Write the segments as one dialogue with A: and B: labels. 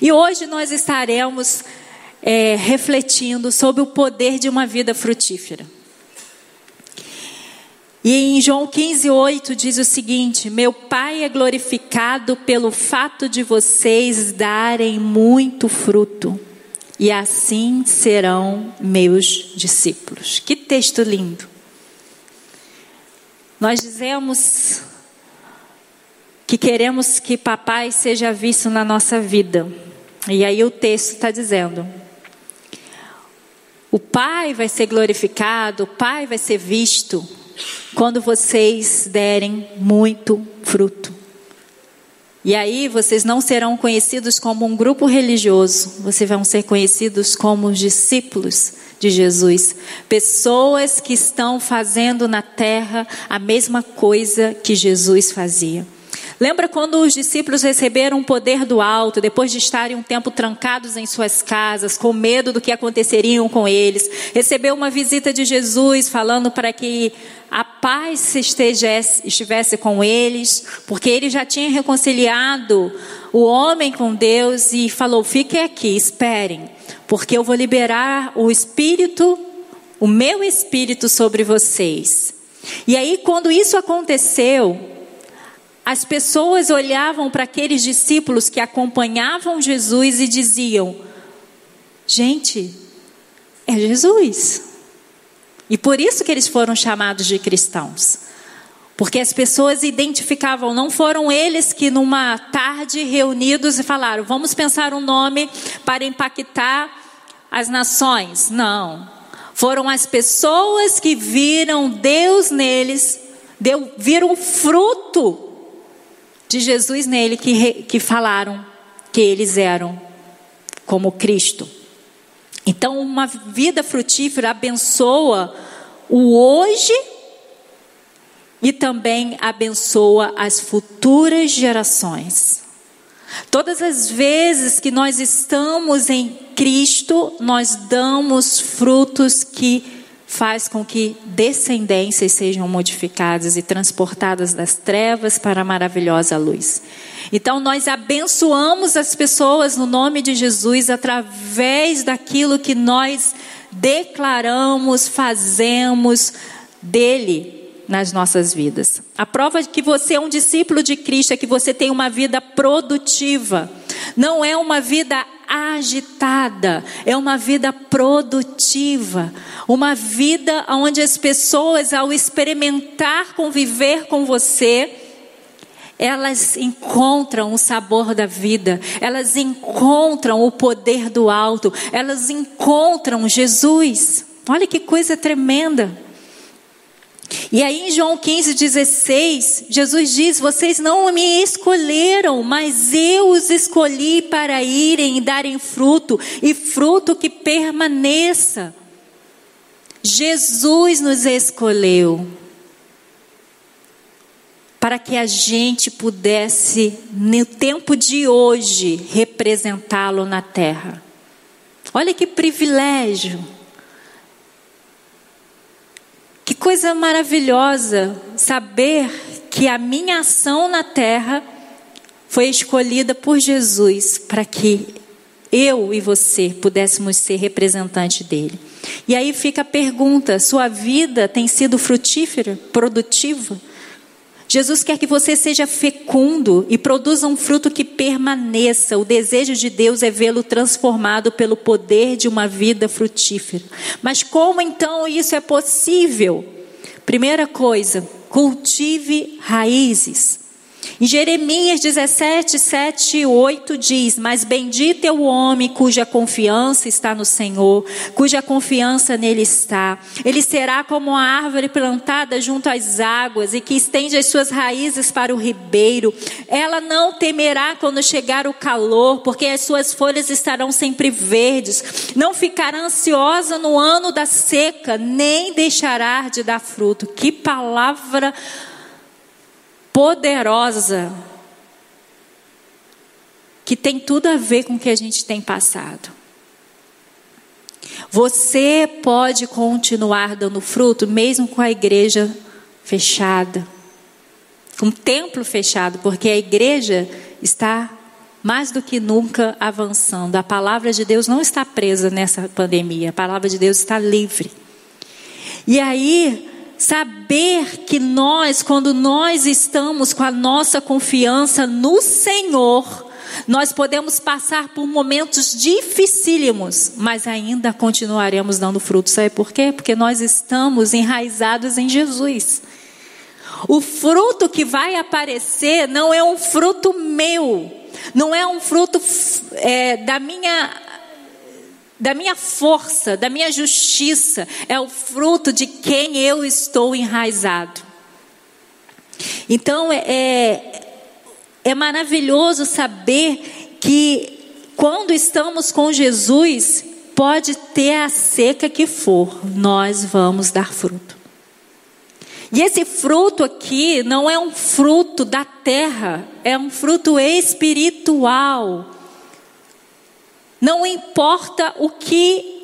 A: E hoje nós estaremos é, refletindo sobre o poder de uma vida frutífera. E em João 15, 8 diz o seguinte: Meu Pai é glorificado pelo fato de vocês darem muito fruto, e assim serão meus discípulos. Que texto lindo! Nós dizemos que queremos que papai seja visto na nossa vida. E aí o texto está dizendo: o pai vai ser glorificado, o pai vai ser visto quando vocês derem muito fruto. E aí vocês não serão conhecidos como um grupo religioso, vocês vão ser conhecidos como os discípulos de Jesus, pessoas que estão fazendo na terra a mesma coisa que Jesus fazia. Lembra quando os discípulos receberam o poder do alto, depois de estarem um tempo trancados em suas casas, com medo do que aconteceria com eles? Recebeu uma visita de Jesus falando para que a paz estivesse, estivesse com eles, porque ele já tinha reconciliado o homem com Deus e falou: fiquem aqui, esperem, porque eu vou liberar o Espírito, o meu Espírito sobre vocês. E aí, quando isso aconteceu, as pessoas olhavam para aqueles discípulos que acompanhavam Jesus e diziam: gente, é Jesus. E por isso que eles foram chamados de cristãos. Porque as pessoas identificavam, não foram eles que numa tarde reunidos e falaram: vamos pensar um nome para impactar as nações. Não. Foram as pessoas que viram Deus neles, deu, viram fruto de Jesus nele que, que falaram que eles eram como Cristo. Então, uma vida frutífera abençoa o hoje e também abençoa as futuras gerações. Todas as vezes que nós estamos em Cristo, nós damos frutos que faz com que descendências sejam modificadas e transportadas das trevas para a maravilhosa luz. Então, nós abençoamos as pessoas no nome de Jesus através daquilo que nós declaramos, fazemos dele nas nossas vidas. A prova de que você é um discípulo de Cristo é que você tem uma vida produtiva, não é uma vida agitada, é uma vida produtiva, uma vida onde as pessoas, ao experimentar conviver com você, elas encontram o sabor da vida, elas encontram o poder do alto, elas encontram Jesus. Olha que coisa tremenda. E aí em João 15, 16, Jesus diz: Vocês não me escolheram, mas eu os escolhi para irem e darem fruto, e fruto que permaneça. Jesus nos escolheu para que a gente pudesse, no tempo de hoje, representá-lo na terra. Olha que privilégio. Que coisa maravilhosa saber que a minha ação na terra foi escolhida por Jesus para que eu e você pudéssemos ser representante dele. E aí fica a pergunta: sua vida tem sido frutífera, produtiva? Jesus quer que você seja fecundo e produza um fruto que permaneça. O desejo de Deus é vê-lo transformado pelo poder de uma vida frutífera. Mas como então isso é possível? Primeira coisa, cultive raízes. Em Jeremias 17, 7 e 8 diz: Mas bendito é o homem cuja confiança está no Senhor, cuja confiança nele está. Ele será como uma árvore plantada junto às águas e que estende as suas raízes para o ribeiro. Ela não temerá quando chegar o calor, porque as suas folhas estarão sempre verdes. Não ficará ansiosa no ano da seca, nem deixará de dar fruto. Que palavra poderosa que tem tudo a ver com o que a gente tem passado. Você pode continuar dando fruto mesmo com a igreja fechada, com o templo fechado, porque a igreja está mais do que nunca avançando. A palavra de Deus não está presa nessa pandemia, a palavra de Deus está livre. E aí, saber que nós, quando nós estamos com a nossa confiança no Senhor, nós podemos passar por momentos dificílimos, mas ainda continuaremos dando fruto. Sabe por quê? Porque nós estamos enraizados em Jesus. O fruto que vai aparecer não é um fruto meu, não é um fruto é, da minha da minha força, da minha justiça, é o fruto de quem eu estou enraizado. Então é, é, é maravilhoso saber que quando estamos com Jesus, pode ter a seca que for, nós vamos dar fruto. E esse fruto aqui não é um fruto da terra, é um fruto espiritual. Não importa o que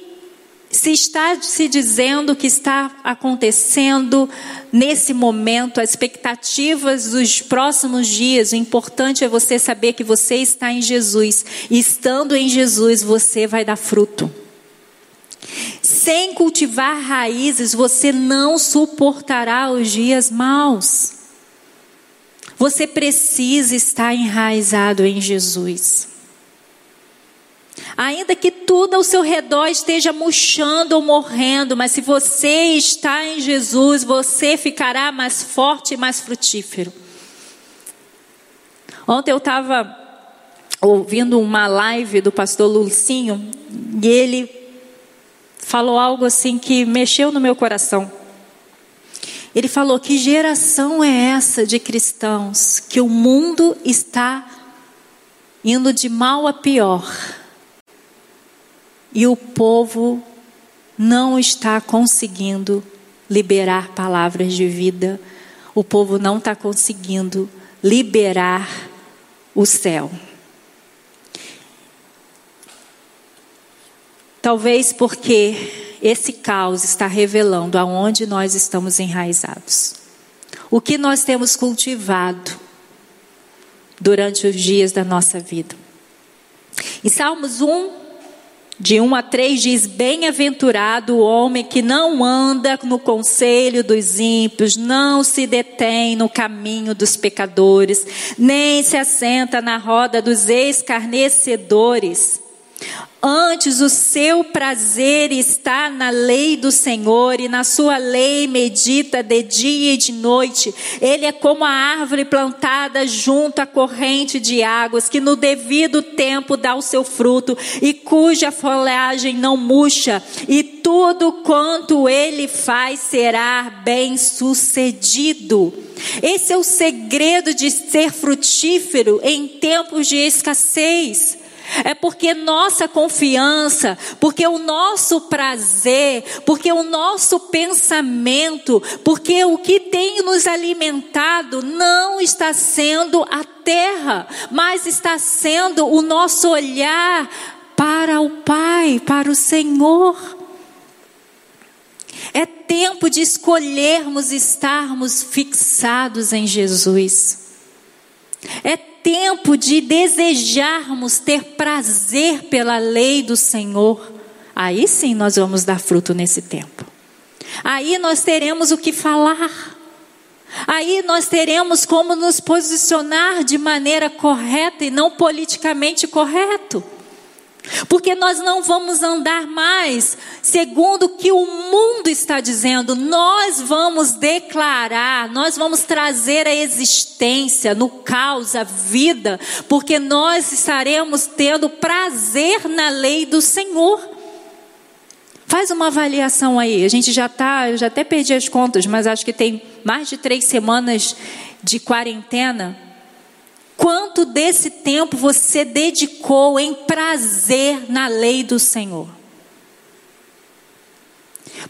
A: se está se dizendo que está acontecendo nesse momento, as expectativas dos próximos dias, o importante é você saber que você está em Jesus. E estando em Jesus, você vai dar fruto. Sem cultivar raízes, você não suportará os dias maus. Você precisa estar enraizado em Jesus. Ainda que tudo ao seu redor esteja murchando ou morrendo, mas se você está em Jesus, você ficará mais forte e mais frutífero. Ontem eu estava ouvindo uma live do pastor Lucinho e ele falou algo assim que mexeu no meu coração. Ele falou: Que geração é essa de cristãos que o mundo está indo de mal a pior e o povo não está conseguindo liberar palavras de vida, o povo não está conseguindo liberar o céu. Talvez porque esse caos está revelando aonde nós estamos enraizados. O que nós temos cultivado durante os dias da nossa vida. Em Salmos 1, de 1 a 3 diz: Bem-aventurado o homem que não anda no conselho dos ímpios, não se detém no caminho dos pecadores, nem se assenta na roda dos escarnecedores. Antes o seu prazer está na lei do Senhor e na sua lei medita de dia e de noite. Ele é como a árvore plantada junto à corrente de águas, que no devido tempo dá o seu fruto e cuja folhagem não murcha, e tudo quanto ele faz será bem sucedido. Esse é o segredo de ser frutífero em tempos de escassez. É porque nossa confiança, porque o nosso prazer, porque o nosso pensamento, porque o que tem nos alimentado não está sendo a terra, mas está sendo o nosso olhar para o Pai, para o Senhor. É tempo de escolhermos estarmos fixados em Jesus. É tempo de desejarmos ter prazer pela lei do Senhor, aí sim nós vamos dar fruto nesse tempo. Aí nós teremos o que falar. Aí nós teremos como nos posicionar de maneira correta e não politicamente correto. Porque nós não vamos andar mais segundo o que o mundo está dizendo, nós vamos declarar, nós vamos trazer a existência no caos, a vida, porque nós estaremos tendo prazer na lei do Senhor. Faz uma avaliação aí, a gente já está, eu já até perdi as contas, mas acho que tem mais de três semanas de quarentena. Quanto desse tempo você dedicou em prazer na lei do Senhor?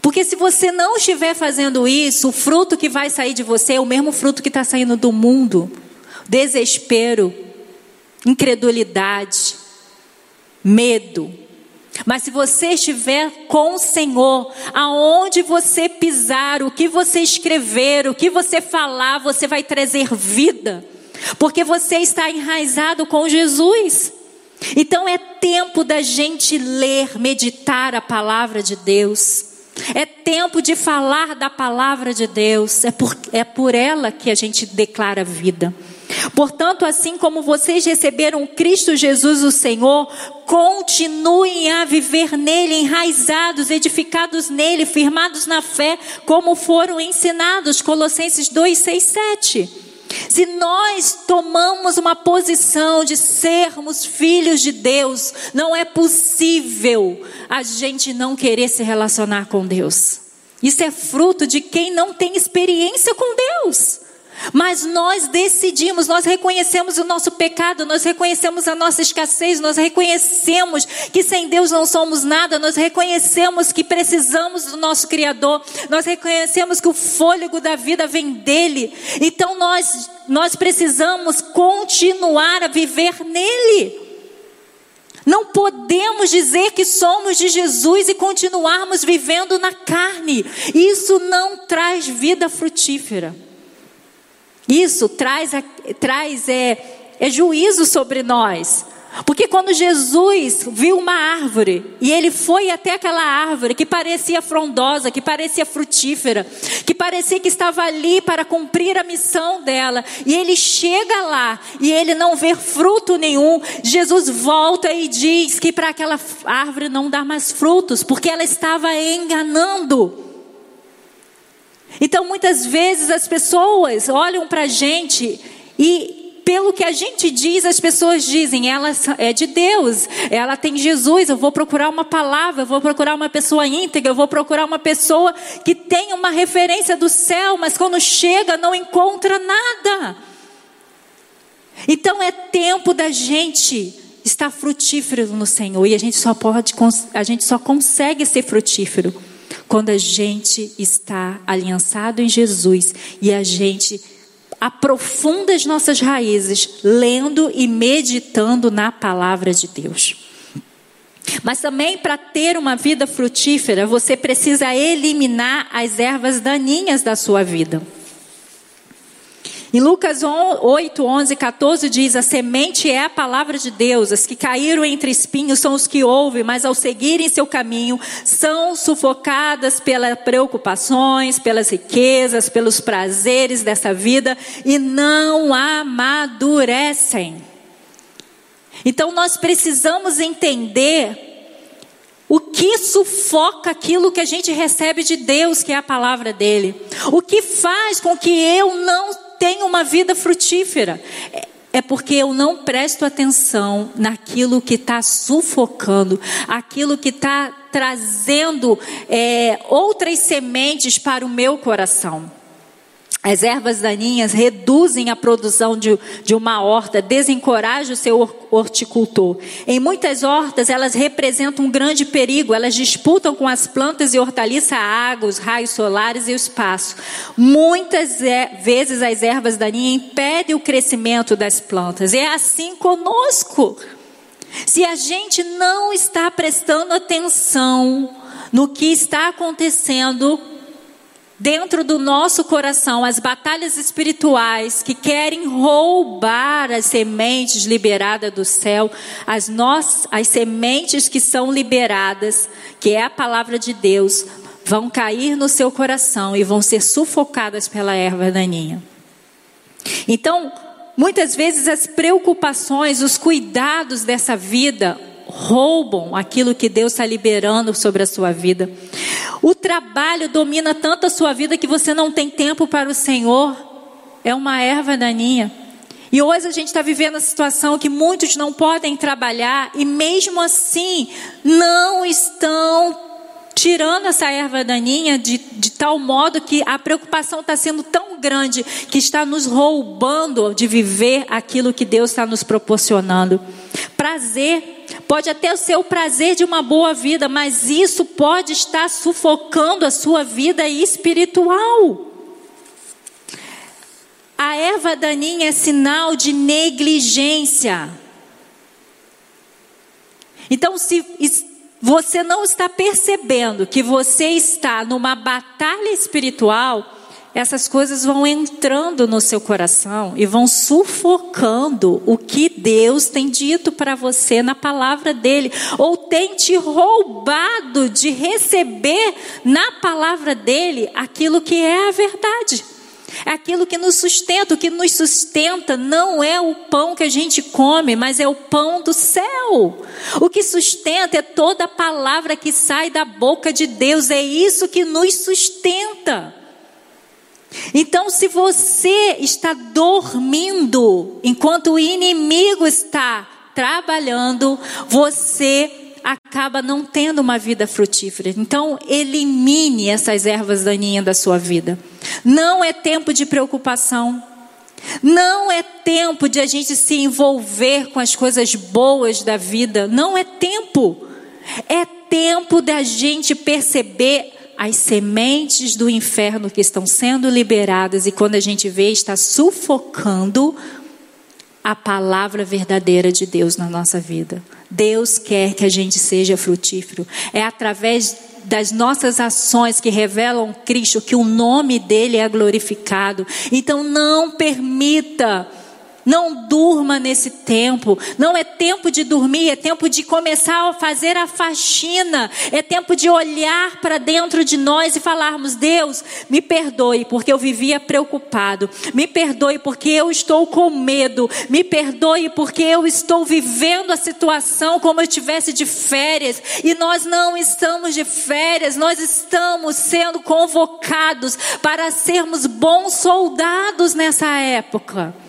A: Porque se você não estiver fazendo isso, o fruto que vai sair de você é o mesmo fruto que está saindo do mundo: desespero, incredulidade, medo. Mas se você estiver com o Senhor, aonde você pisar, o que você escrever, o que você falar, você vai trazer vida. Porque você está enraizado com Jesus. Então é tempo da gente ler, meditar a palavra de Deus. É tempo de falar da palavra de Deus. É por, é por ela que a gente declara vida. Portanto, assim como vocês receberam Cristo Jesus, o Senhor, continuem a viver nele, enraizados, edificados nele, firmados na fé, como foram ensinados. Colossenses 2, 6, 7. Se nós tomamos uma posição de sermos filhos de Deus, não é possível a gente não querer se relacionar com Deus. Isso é fruto de quem não tem experiência com Deus. Mas nós decidimos, nós reconhecemos o nosso pecado, nós reconhecemos a nossa escassez, nós reconhecemos que sem Deus não somos nada, nós reconhecemos que precisamos do nosso Criador, nós reconhecemos que o fôlego da vida vem dele. Então nós, nós precisamos continuar a viver nele. Não podemos dizer que somos de Jesus e continuarmos vivendo na carne. Isso não traz vida frutífera. Isso traz, traz é, é juízo sobre nós. Porque quando Jesus viu uma árvore e ele foi até aquela árvore que parecia frondosa, que parecia frutífera, que parecia que estava ali para cumprir a missão dela, e ele chega lá e ele não vê fruto nenhum, Jesus volta e diz que para aquela árvore não dá mais frutos, porque ela estava enganando. Então, muitas vezes as pessoas olham para a gente e, pelo que a gente diz, as pessoas dizem: ela é de Deus, ela tem Jesus. Eu vou procurar uma palavra, eu vou procurar uma pessoa íntegra, eu vou procurar uma pessoa que tem uma referência do céu, mas quando chega não encontra nada. Então, é tempo da gente estar frutífero no Senhor e a gente só pode, a gente só consegue ser frutífero quando a gente está aliançado em Jesus e a gente aprofunda as nossas raízes lendo e meditando na palavra de Deus. Mas também para ter uma vida frutífera, você precisa eliminar as ervas daninhas da sua vida. Em Lucas 8, 11, 14 diz: A semente é a palavra de Deus, as que caíram entre espinhos são os que ouvem, mas ao seguirem seu caminho são sufocadas pelas preocupações, pelas riquezas, pelos prazeres dessa vida e não amadurecem. Então nós precisamos entender o que sufoca aquilo que a gente recebe de Deus, que é a palavra dele. O que faz com que eu não tenho uma vida frutífera. É porque eu não presto atenção naquilo que está sufocando, aquilo que está trazendo é, outras sementes para o meu coração. As ervas daninhas reduzem a produção de, de uma horta, desencorajam o seu horticultor. Em muitas hortas, elas representam um grande perigo, elas disputam com as plantas e hortaliças a água, os raios solares e o espaço. Muitas vezes as ervas daninhas impedem o crescimento das plantas. É assim conosco. Se a gente não está prestando atenção no que está acontecendo, dentro do nosso coração as batalhas espirituais que querem roubar as sementes liberadas do céu, as, nós, as sementes que são liberadas, que é a palavra de Deus, vão cair no seu coração e vão ser sufocadas pela erva daninha. Então, muitas vezes as preocupações, os cuidados dessa vida roubam aquilo que Deus está liberando sobre a sua vida. O trabalho domina tanto a sua vida que você não tem tempo para o Senhor. É uma erva daninha. E hoje a gente está vivendo a situação que muitos não podem trabalhar e mesmo assim não estão tirando essa erva daninha de, de tal modo que a preocupação está sendo tão grande que está nos roubando de viver aquilo que Deus está nos proporcionando. Prazer Pode até ser o prazer de uma boa vida, mas isso pode estar sufocando a sua vida espiritual. A erva daninha é sinal de negligência. Então, se você não está percebendo que você está numa batalha espiritual, essas coisas vão entrando no seu coração e vão sufocando o que Deus tem dito para você na palavra dele, ou tem te roubado de receber na palavra dele aquilo que é a verdade. É aquilo que nos sustenta, o que nos sustenta não é o pão que a gente come, mas é o pão do céu. O que sustenta é toda palavra que sai da boca de Deus, é isso que nos sustenta. Então, se você está dormindo enquanto o inimigo está trabalhando, você acaba não tendo uma vida frutífera. Então, elimine essas ervas daninhas da sua vida. Não é tempo de preocupação. Não é tempo de a gente se envolver com as coisas boas da vida. Não é tempo. É tempo da gente perceber as sementes do inferno que estão sendo liberadas e quando a gente vê, está sufocando a palavra verdadeira de Deus na nossa vida. Deus quer que a gente seja frutífero. É através das nossas ações que revelam Cristo que o nome dele é glorificado. Então não permita não durma nesse tempo. Não é tempo de dormir, é tempo de começar a fazer a faxina. É tempo de olhar para dentro de nós e falarmos: Deus, me perdoe porque eu vivia preocupado. Me perdoe porque eu estou com medo. Me perdoe porque eu estou vivendo a situação como eu tivesse de férias. E nós não estamos de férias, nós estamos sendo convocados para sermos bons soldados nessa época.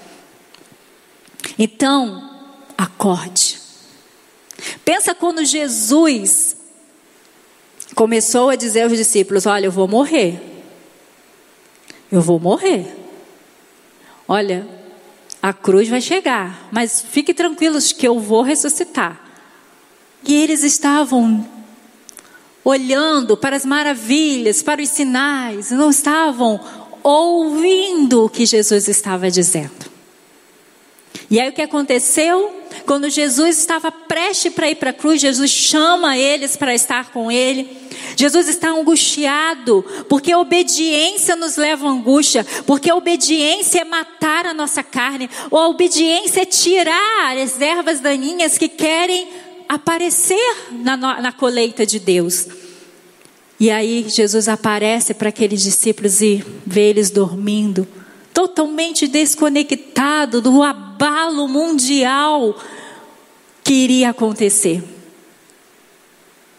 A: Então, acorde. Pensa quando Jesus começou a dizer aos discípulos: Olha, eu vou morrer. Eu vou morrer. Olha, a cruz vai chegar, mas fiquem tranquilos que eu vou ressuscitar. E eles estavam olhando para as maravilhas, para os sinais, não estavam ouvindo o que Jesus estava dizendo. E aí o que aconteceu? Quando Jesus estava prestes para ir para a cruz, Jesus chama eles para estar com ele. Jesus está angustiado, porque a obediência nos leva à angústia, porque a obediência é matar a nossa carne, ou a obediência é tirar as ervas daninhas que querem aparecer na, na colheita de Deus. E aí Jesus aparece para aqueles discípulos e vê eles dormindo totalmente desconectado do abalo mundial que iria acontecer.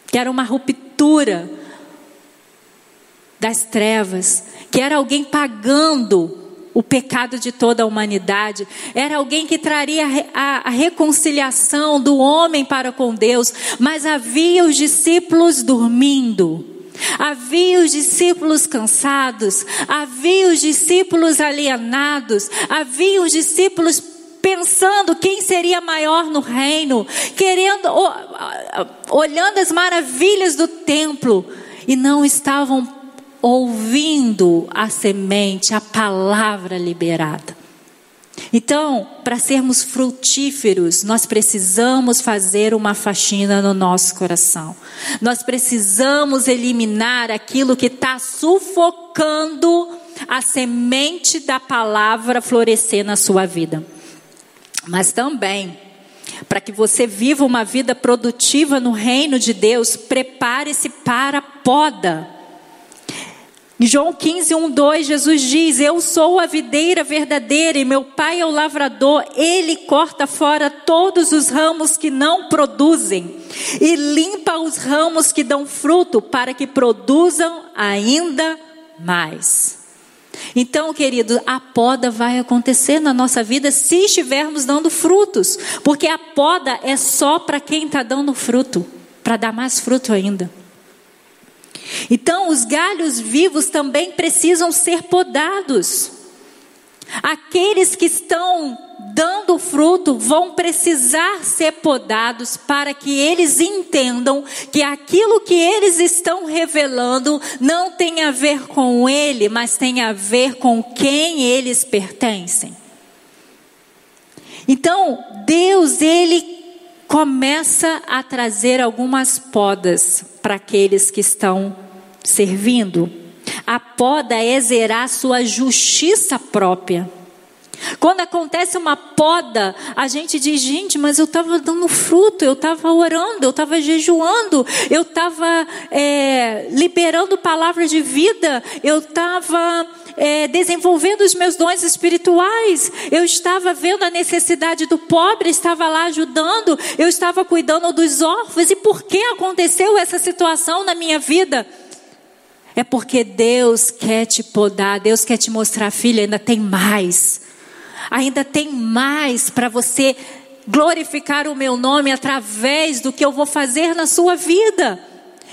A: Que era uma ruptura das trevas, que era alguém pagando o pecado de toda a humanidade, era alguém que traria a, reconciliação do homem para com Deus, mas havia os discípulos dormindo. Havia os discípulos cansados, havia os discípulos alienados, havia os discípulos pensando quem seria maior no reino, querendo, olhando as maravilhas do templo e não estavam ouvindo a semente, a palavra liberada. Então, para sermos frutíferos, nós precisamos fazer uma faxina no nosso coração. Nós precisamos eliminar aquilo que está sufocando a semente da palavra florescer na sua vida. Mas também, para que você viva uma vida produtiva no reino de Deus, prepare-se para a poda. João 15, 1, 2, Jesus diz: Eu sou a videira verdadeira e meu pai é o lavrador. Ele corta fora todos os ramos que não produzem e limpa os ramos que dão fruto para que produzam ainda mais. Então, querido, a poda vai acontecer na nossa vida se estivermos dando frutos, porque a poda é só para quem está dando fruto, para dar mais fruto ainda. Então, os galhos vivos também precisam ser podados. Aqueles que estão dando fruto vão precisar ser podados para que eles entendam que aquilo que eles estão revelando não tem a ver com ele, mas tem a ver com quem eles pertencem. Então, Deus, ele começa a trazer algumas podas para aqueles que estão servindo. A poda é zerar sua justiça própria. Quando acontece uma poda, a gente diz: gente, mas eu estava dando fruto, eu estava orando, eu estava jejuando, eu estava é, liberando palavras de vida, eu estava é, desenvolvendo os meus dons espirituais, eu estava vendo a necessidade do pobre, estava lá ajudando, eu estava cuidando dos órfãos. E por que aconteceu essa situação na minha vida? É porque Deus quer te podar, Deus quer te mostrar, filha, ainda tem mais ainda tem mais para você glorificar o meu nome através do que eu vou fazer na sua vida.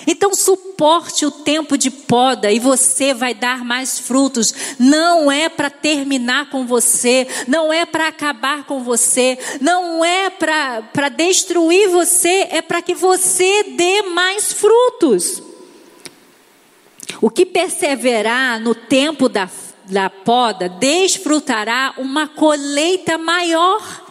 A: Então suporte o tempo de poda e você vai dar mais frutos. Não é para terminar com você, não é para acabar com você, não é para destruir você, é para que você dê mais frutos. O que perseverar no tempo da da poda desfrutará uma colheita maior.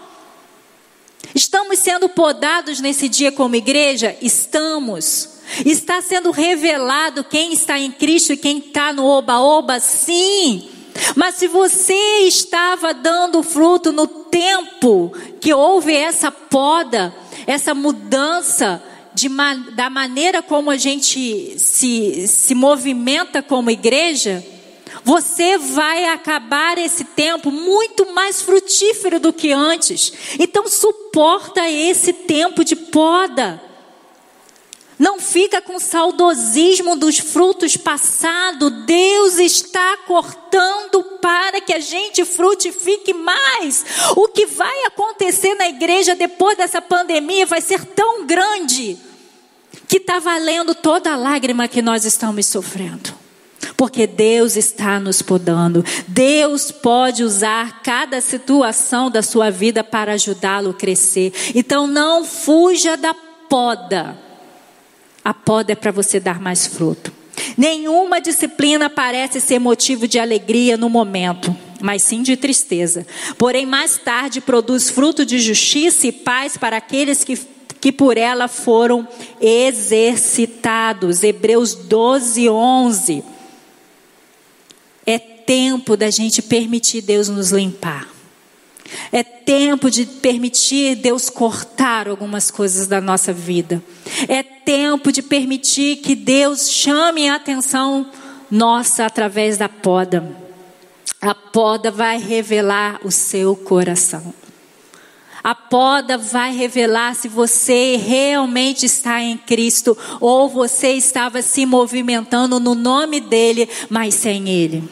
A: Estamos sendo podados nesse dia como igreja? Estamos. Está sendo revelado quem está em Cristo e quem está no oba-oba? Sim. Mas se você estava dando fruto no tempo que houve essa poda, essa mudança de, da maneira como a gente se, se movimenta como igreja, você vai acabar esse tempo muito mais frutífero do que antes. Então suporta esse tempo de poda. Não fica com saudosismo dos frutos passados. Deus está cortando para que a gente frutifique mais. O que vai acontecer na igreja depois dessa pandemia vai ser tão grande que está valendo toda a lágrima que nós estamos sofrendo. Porque Deus está nos podando. Deus pode usar cada situação da sua vida para ajudá-lo a crescer. Então não fuja da poda. A poda é para você dar mais fruto. Nenhuma disciplina parece ser motivo de alegria no momento, mas sim de tristeza. Porém, mais tarde produz fruto de justiça e paz para aqueles que, que por ela foram exercitados. Hebreus 12, 11 tempo da gente permitir Deus nos limpar. É tempo de permitir Deus cortar algumas coisas da nossa vida. É tempo de permitir que Deus chame a atenção nossa através da poda. A poda vai revelar o seu coração. A poda vai revelar se você realmente está em Cristo ou você estava se movimentando no nome dele, mas sem ele.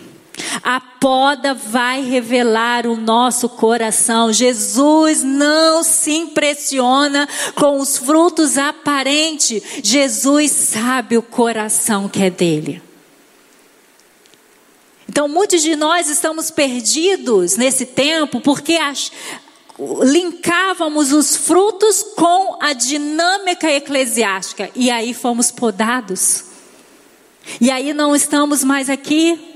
A: A poda vai revelar o nosso coração. Jesus não se impressiona com os frutos aparentes. Jesus sabe o coração que é dele. Então, muitos de nós estamos perdidos nesse tempo porque. Linkávamos os frutos com a dinâmica eclesiástica e aí fomos podados. E aí não estamos mais aqui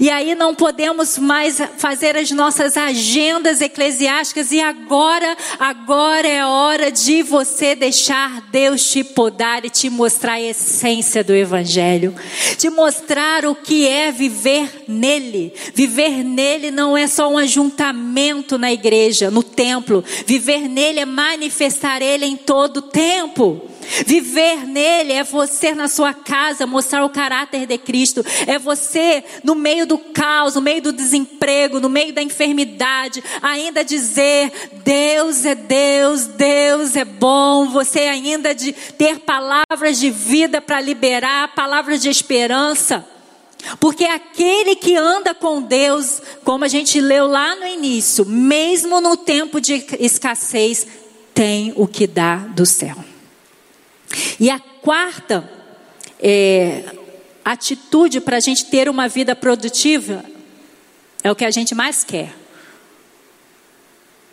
A: e aí não podemos mais fazer as nossas agendas eclesiásticas e agora, agora é hora de você deixar Deus te podar e te mostrar a essência do evangelho, te mostrar o que é viver nele. Viver nele não é só um ajuntamento na igreja, no templo. Viver nele é manifestar ele em todo o tempo. Viver nele é você na sua casa mostrar o caráter de Cristo. É você no meio do caos, no meio do desemprego, no meio da enfermidade, ainda dizer: Deus é Deus, Deus é bom. Você ainda de ter palavras de vida para liberar, palavras de esperança. Porque aquele que anda com Deus, como a gente leu lá no início, mesmo no tempo de escassez, tem o que dá do céu. E a quarta é, atitude para a gente ter uma vida produtiva é o que a gente mais quer.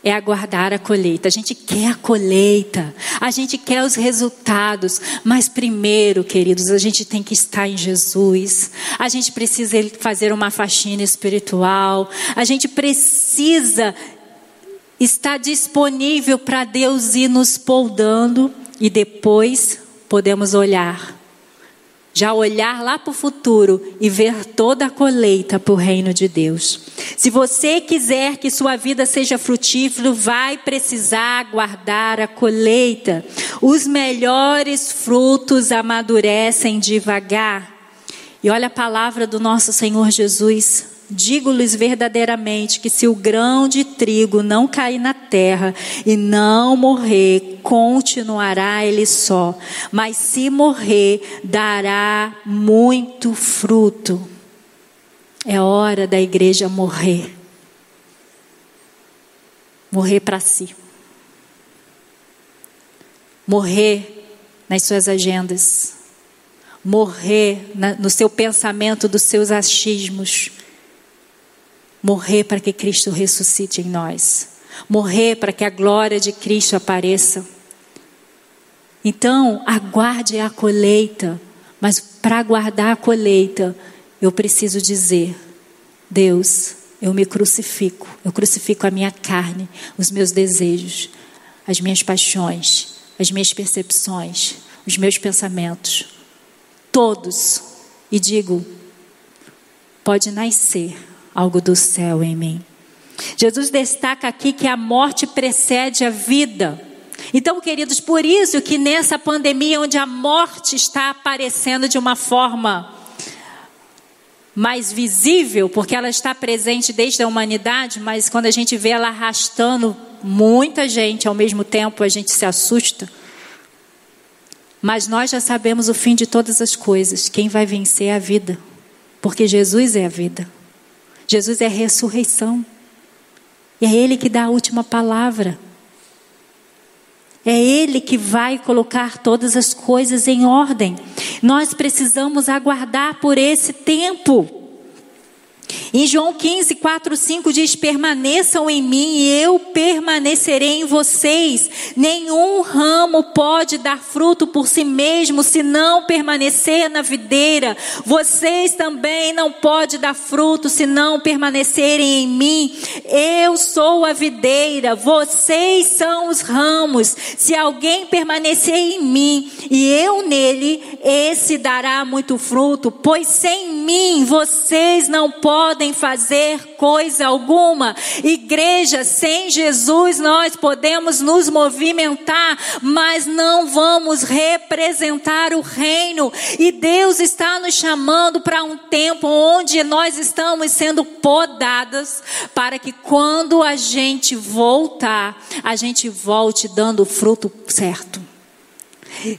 A: É aguardar a colheita. A gente quer a colheita, a gente quer os resultados, mas primeiro, queridos, a gente tem que estar em Jesus. A gente precisa fazer uma faxina espiritual. A gente precisa estar disponível para Deus ir nos poldando e depois podemos olhar já olhar lá para o futuro e ver toda a colheita para o reino de Deus. Se você quiser que sua vida seja frutífera, vai precisar aguardar a colheita. Os melhores frutos amadurecem devagar. E olha a palavra do nosso Senhor Jesus. Digo-lhes verdadeiramente que se o grão de trigo não cair na terra e não morrer, continuará ele só, mas se morrer, dará muito fruto. É hora da igreja morrer. Morrer para si. Morrer nas suas agendas. Morrer na, no seu pensamento dos seus achismos morrer para que Cristo ressuscite em nós, morrer para que a glória de Cristo apareça. Então, aguarde a colheita, mas para aguardar a colheita, eu preciso dizer: Deus, eu me crucifico, eu crucifico a minha carne, os meus desejos, as minhas paixões, as minhas percepções, os meus pensamentos, todos, e digo: pode nascer algo do céu em mim. Jesus destaca aqui que a morte precede a vida. Então, queridos, por isso que nessa pandemia onde a morte está aparecendo de uma forma mais visível, porque ela está presente desde a humanidade, mas quando a gente vê ela arrastando muita gente ao mesmo tempo, a gente se assusta. Mas nós já sabemos o fim de todas as coisas. Quem vai vencer é a vida, porque Jesus é a vida. Jesus é a ressurreição. E é Ele que dá a última palavra. É Ele que vai colocar todas as coisas em ordem. Nós precisamos aguardar por esse tempo. Em João 15, 4, 5 diz: Permaneçam em mim e eu permanecerei em vocês. Nenhum ramo pode dar fruto por si mesmo se não permanecer na videira. Vocês também não podem dar fruto se não permanecerem em mim. Eu sou a videira, vocês são os ramos. Se alguém permanecer em mim e eu nele, esse dará muito fruto, pois sem mim vocês não podem podem fazer coisa alguma. Igreja, sem Jesus nós podemos nos movimentar, mas não vamos representar o reino. E Deus está nos chamando para um tempo onde nós estamos sendo podadas, para que quando a gente voltar, a gente volte dando o fruto certo.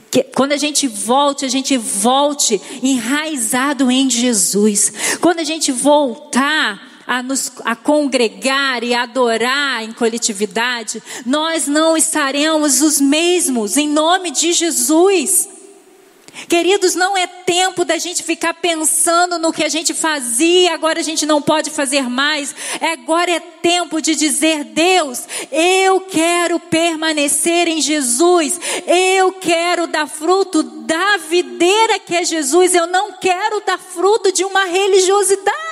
A: Que quando a gente volte, a gente volte enraizado em Jesus. Quando a gente voltar a nos a congregar e adorar em coletividade, nós não estaremos os mesmos em nome de Jesus. Queridos, não é tempo da gente ficar pensando no que a gente fazia, agora a gente não pode fazer mais. É, agora é tempo de dizer: Deus, eu quero permanecer em Jesus, eu quero dar fruto da videira que é Jesus, eu não quero dar fruto de uma religiosidade,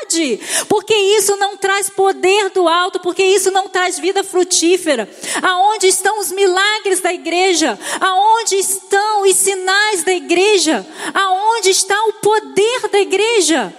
A: porque isso não traz poder do alto, porque isso não traz vida frutífera. Aonde estão os milagres da igreja? Aonde estão os sinais da igreja? Aonde está o poder da igreja?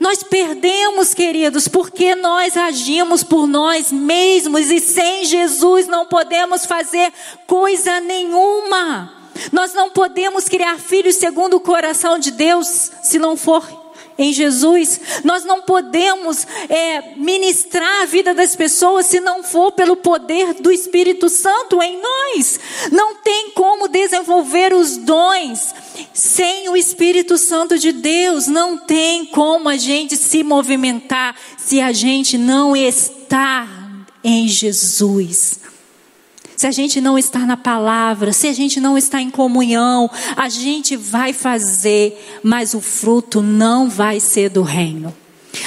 A: Nós perdemos, queridos, porque nós agimos por nós mesmos e sem Jesus não podemos fazer coisa nenhuma. Nós não podemos criar filhos segundo o coração de Deus se não for em Jesus. Nós não podemos é, ministrar a vida das pessoas se não for pelo poder do Espírito Santo em nós. Não tem como desenvolver os dons sem o Espírito Santo de Deus. Não tem como a gente se movimentar se a gente não está em Jesus se a gente não está na palavra, se a gente não está em comunhão, a gente vai fazer, mas o fruto não vai ser do reino.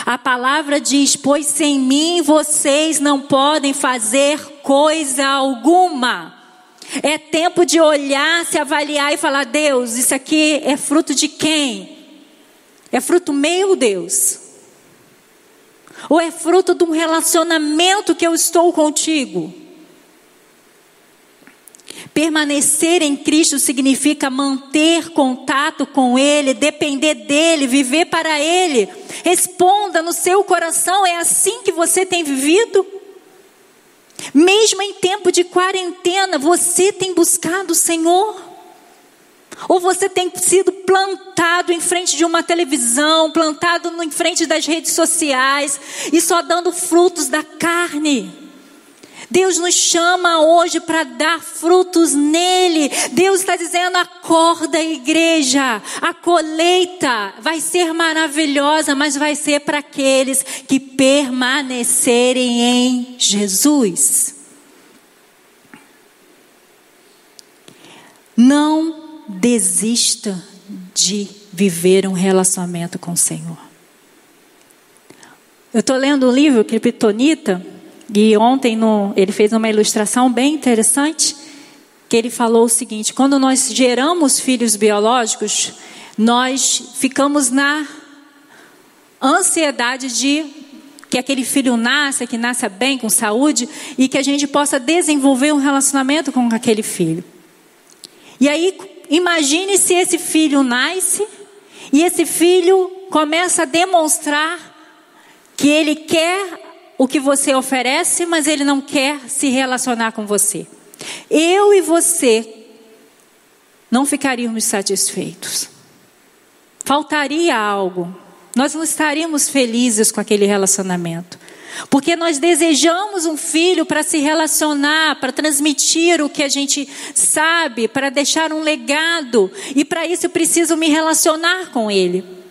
A: A palavra diz: Pois sem mim vocês não podem fazer coisa alguma. É tempo de olhar, se avaliar e falar: Deus, isso aqui é fruto de quem? É fruto meu, Deus? Ou é fruto de um relacionamento que eu estou contigo? Permanecer em Cristo significa manter contato com Ele, depender dEle, viver para Ele. Responda no seu coração: é assim que você tem vivido? Mesmo em tempo de quarentena, você tem buscado o Senhor? Ou você tem sido plantado em frente de uma televisão, plantado em frente das redes sociais e só dando frutos da carne? Deus nos chama hoje para dar frutos nele. Deus está dizendo: acorda, igreja. A colheita vai ser maravilhosa, mas vai ser para aqueles que permanecerem em Jesus. Não desista de viver um relacionamento com o Senhor. Eu estou lendo um livro, Kryptonita, e ontem no, ele fez uma ilustração bem interessante, que ele falou o seguinte: quando nós geramos filhos biológicos, nós ficamos na ansiedade de que aquele filho nasça, que nasça bem, com saúde, e que a gente possa desenvolver um relacionamento com aquele filho. E aí, imagine se esse filho nasce e esse filho começa a demonstrar que ele quer o que você oferece, mas ele não quer se relacionar com você. Eu e você não ficaríamos satisfeitos. Faltaria algo. Nós não estaríamos felizes com aquele relacionamento. Porque nós desejamos um filho para se relacionar, para transmitir o que a gente sabe, para deixar um legado. E para isso eu preciso me relacionar com ele.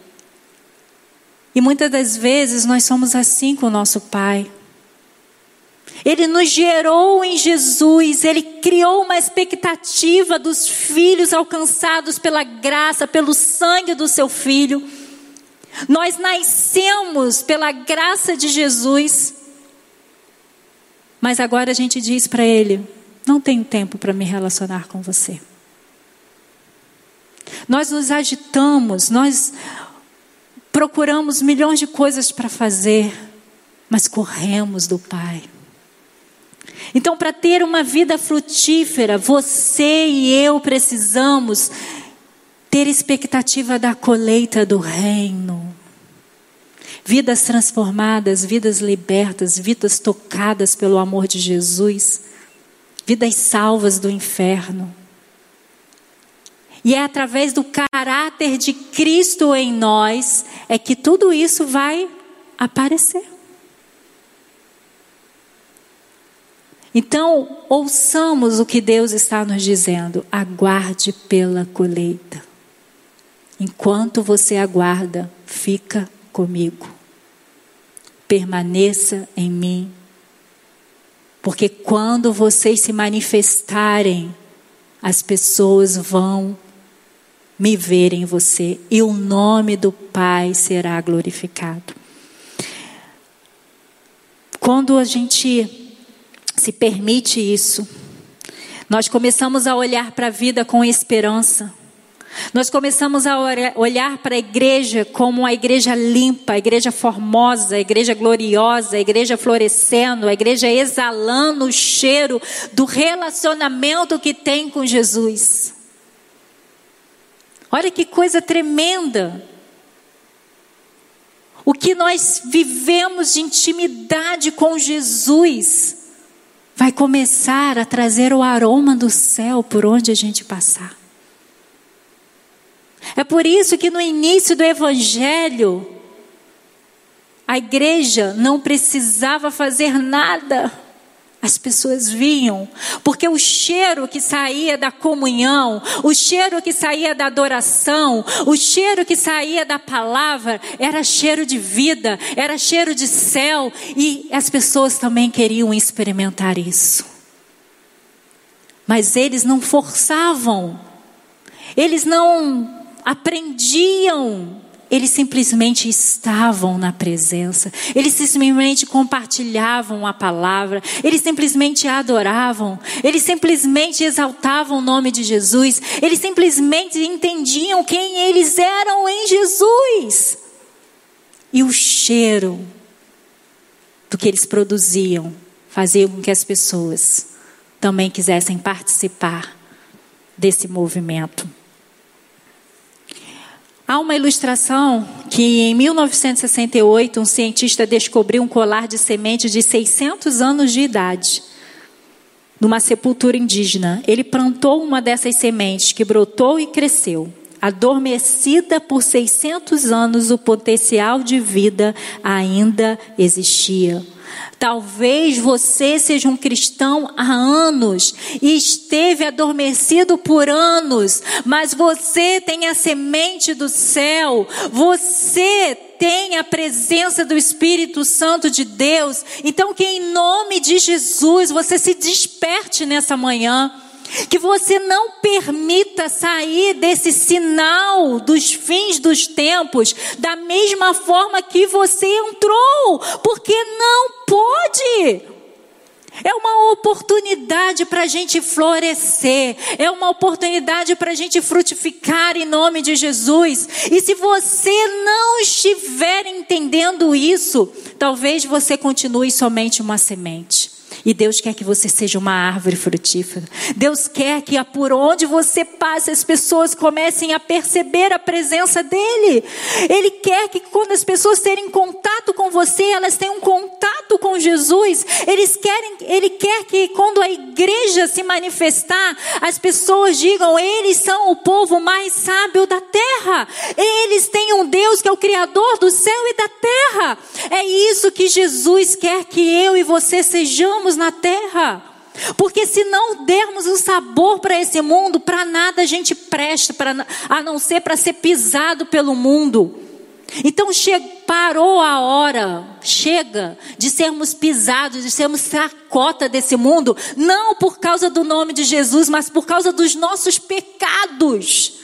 A: E muitas das vezes nós somos assim com o nosso Pai. Ele nos gerou em Jesus, ele criou uma expectativa dos filhos alcançados pela graça, pelo sangue do seu filho. Nós nascemos pela graça de Jesus. Mas agora a gente diz para ele: não tenho tempo para me relacionar com você. Nós nos agitamos, nós procuramos milhões de coisas para fazer, mas corremos do Pai. Então, para ter uma vida frutífera, você e eu precisamos ter expectativa da colheita do reino. Vidas transformadas, vidas libertas, vidas tocadas pelo amor de Jesus, vidas salvas do inferno. E é através do caráter de Cristo em nós é que tudo isso vai aparecer. Então, ouçamos o que Deus está nos dizendo. Aguarde pela colheita. Enquanto você aguarda, fica comigo. Permaneça em mim. Porque quando vocês se manifestarem, as pessoas vão me ver em você e o nome do Pai será glorificado. Quando a gente se permite isso, nós começamos a olhar para a vida com esperança. Nós começamos a olhar para a igreja como a igreja limpa, a igreja formosa, a igreja gloriosa, a igreja florescendo, a igreja exalando o cheiro do relacionamento que tem com Jesus. Olha que coisa tremenda. O que nós vivemos de intimidade com Jesus vai começar a trazer o aroma do céu por onde a gente passar. É por isso que no início do Evangelho, a igreja não precisava fazer nada as pessoas vinham, porque o cheiro que saía da comunhão, o cheiro que saía da adoração, o cheiro que saía da palavra, era cheiro de vida, era cheiro de céu, e as pessoas também queriam experimentar isso. Mas eles não forçavam, eles não aprendiam eles simplesmente estavam na presença, eles simplesmente compartilhavam a palavra, eles simplesmente adoravam, eles simplesmente exaltavam o nome de Jesus, eles simplesmente entendiam quem eles eram em Jesus. E o cheiro do que eles produziam fazia com que as pessoas também quisessem participar desse movimento. Há uma ilustração que em 1968 um cientista descobriu um colar de sementes de 600 anos de idade numa sepultura indígena. Ele plantou uma dessas sementes que brotou e cresceu. Adormecida por 600 anos, o potencial de vida ainda existia. Talvez você seja um cristão há anos e esteve adormecido por anos, mas você tem a semente do céu, você tem a presença do Espírito Santo de Deus. Então, que em nome de Jesus você se desperte nessa manhã que você não permita sair desse sinal dos fins dos tempos da mesma forma que você entrou, porque não pode. É uma oportunidade para a gente florescer, é uma oportunidade para a gente frutificar em nome de Jesus. E se você não estiver entendendo isso, talvez você continue somente uma semente. E Deus quer que você seja uma árvore frutífera. Deus quer que por onde você passe as pessoas comecem a perceber a presença dele. Ele quer que quando as pessoas terem contato com você, elas tenham contato com Jesus. Eles querem, ele quer que quando a igreja se manifestar, as pessoas digam: "Eles são o povo mais sábio da terra. Eles têm um Deus que é o criador do céu e da terra". É isso que Jesus quer que eu e você sejamos na terra. Porque se não dermos um sabor para esse mundo, para nada a gente presta, pra, a não ser para ser pisado pelo mundo. Então che parou a hora, chega de sermos pisados, de sermos sacota desse mundo, não por causa do nome de Jesus, mas por causa dos nossos pecados.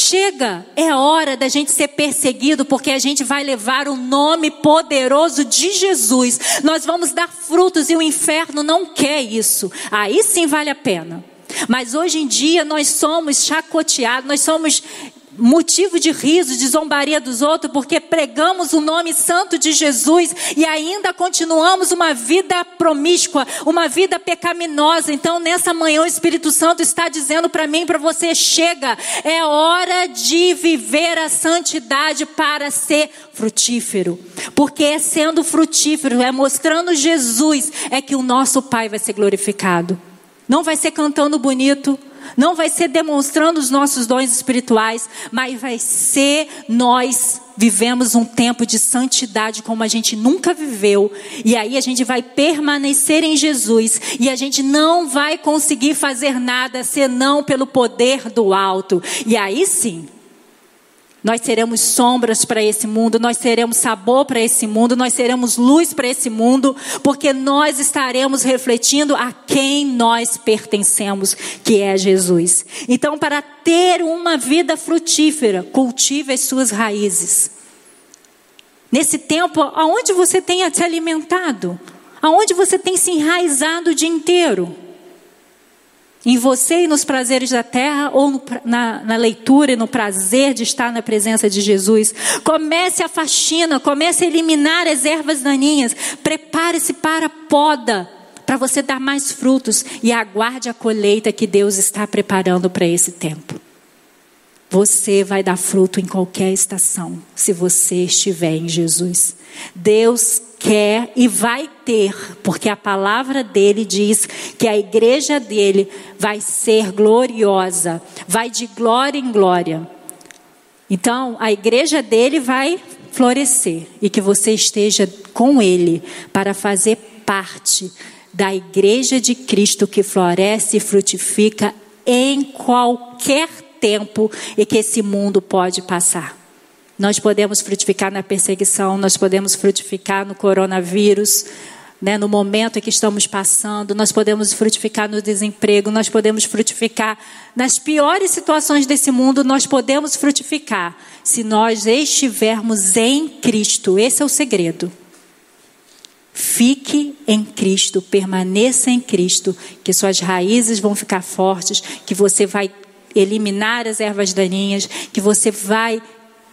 A: Chega, é hora da gente ser perseguido, porque a gente vai levar o nome poderoso de Jesus. Nós vamos dar frutos e o inferno não quer isso. Aí sim vale a pena. Mas hoje em dia nós somos chacoteados, nós somos motivo de riso, de zombaria dos outros, porque pregamos o nome santo de Jesus e ainda continuamos uma vida promíscua, uma vida pecaminosa. Então, nessa manhã, o Espírito Santo está dizendo para mim, para você: chega, é hora de viver a santidade para ser frutífero, porque é sendo frutífero, é mostrando Jesus, é que o nosso Pai vai ser glorificado. Não vai ser cantando bonito, não vai ser demonstrando os nossos dons espirituais, mas vai ser nós vivemos um tempo de santidade como a gente nunca viveu, e aí a gente vai permanecer em Jesus, e a gente não vai conseguir fazer nada senão pelo poder do alto. E aí sim, nós seremos sombras para esse mundo, nós seremos sabor para esse mundo, nós seremos luz para esse mundo, porque nós estaremos refletindo a quem nós pertencemos, que é Jesus. Então, para ter uma vida frutífera, cultive as suas raízes. Nesse tempo, aonde você tem se alimentado? Aonde você tem se enraizado o dia inteiro? Em você e nos prazeres da terra, ou no, na, na, leitura e no prazer de estar na presença de Jesus. Comece a faxina, comece a eliminar as ervas daninhas, prepare-se para a poda, para você dar mais frutos e aguarde a colheita que Deus está preparando para esse tempo. Você vai dar fruto em qualquer estação, se você estiver em Jesus. Deus quer e vai ter, porque a palavra dele diz que a igreja dele vai ser gloriosa, vai de glória em glória. Então, a igreja dele vai florescer e que você esteja com ele para fazer parte da igreja de Cristo que floresce e frutifica em qualquer tempo e que esse mundo pode passar. Nós podemos frutificar na perseguição, nós podemos frutificar no coronavírus, né, no momento em que estamos passando, nós podemos frutificar no desemprego, nós podemos frutificar nas piores situações desse mundo, nós podemos frutificar se nós estivermos em Cristo. Esse é o segredo. Fique em Cristo, permaneça em Cristo, que suas raízes vão ficar fortes, que você vai eliminar as ervas daninhas, que você vai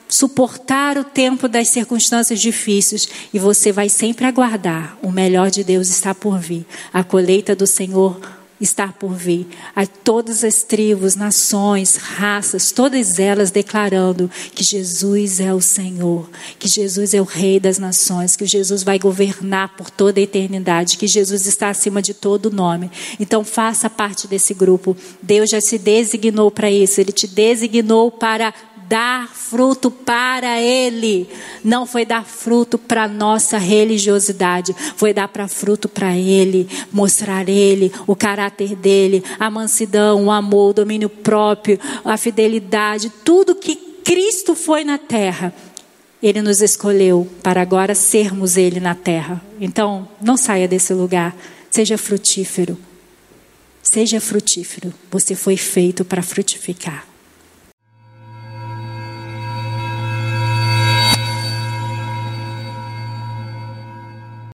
A: suportar o tempo das circunstâncias difíceis e você vai sempre aguardar. O melhor de Deus está por vir. A colheita do Senhor está por vir. A todas as tribos, nações, raças, todas elas declarando que Jesus é o Senhor, que Jesus é o Rei das nações, que Jesus vai governar por toda a eternidade, que Jesus está acima de todo nome. Então faça parte desse grupo. Deus já se designou para isso. Ele te designou para dar fruto para Ele. Não foi dar fruto para nossa religiosidade, foi dar para fruto para Ele, mostrar Ele, o caráter dele, a mansidão, o amor, o domínio próprio, a fidelidade, tudo que Cristo foi na terra. Ele nos escolheu para agora sermos Ele na terra. Então, não saia desse lugar. Seja frutífero. Seja frutífero. Você foi feito para frutificar.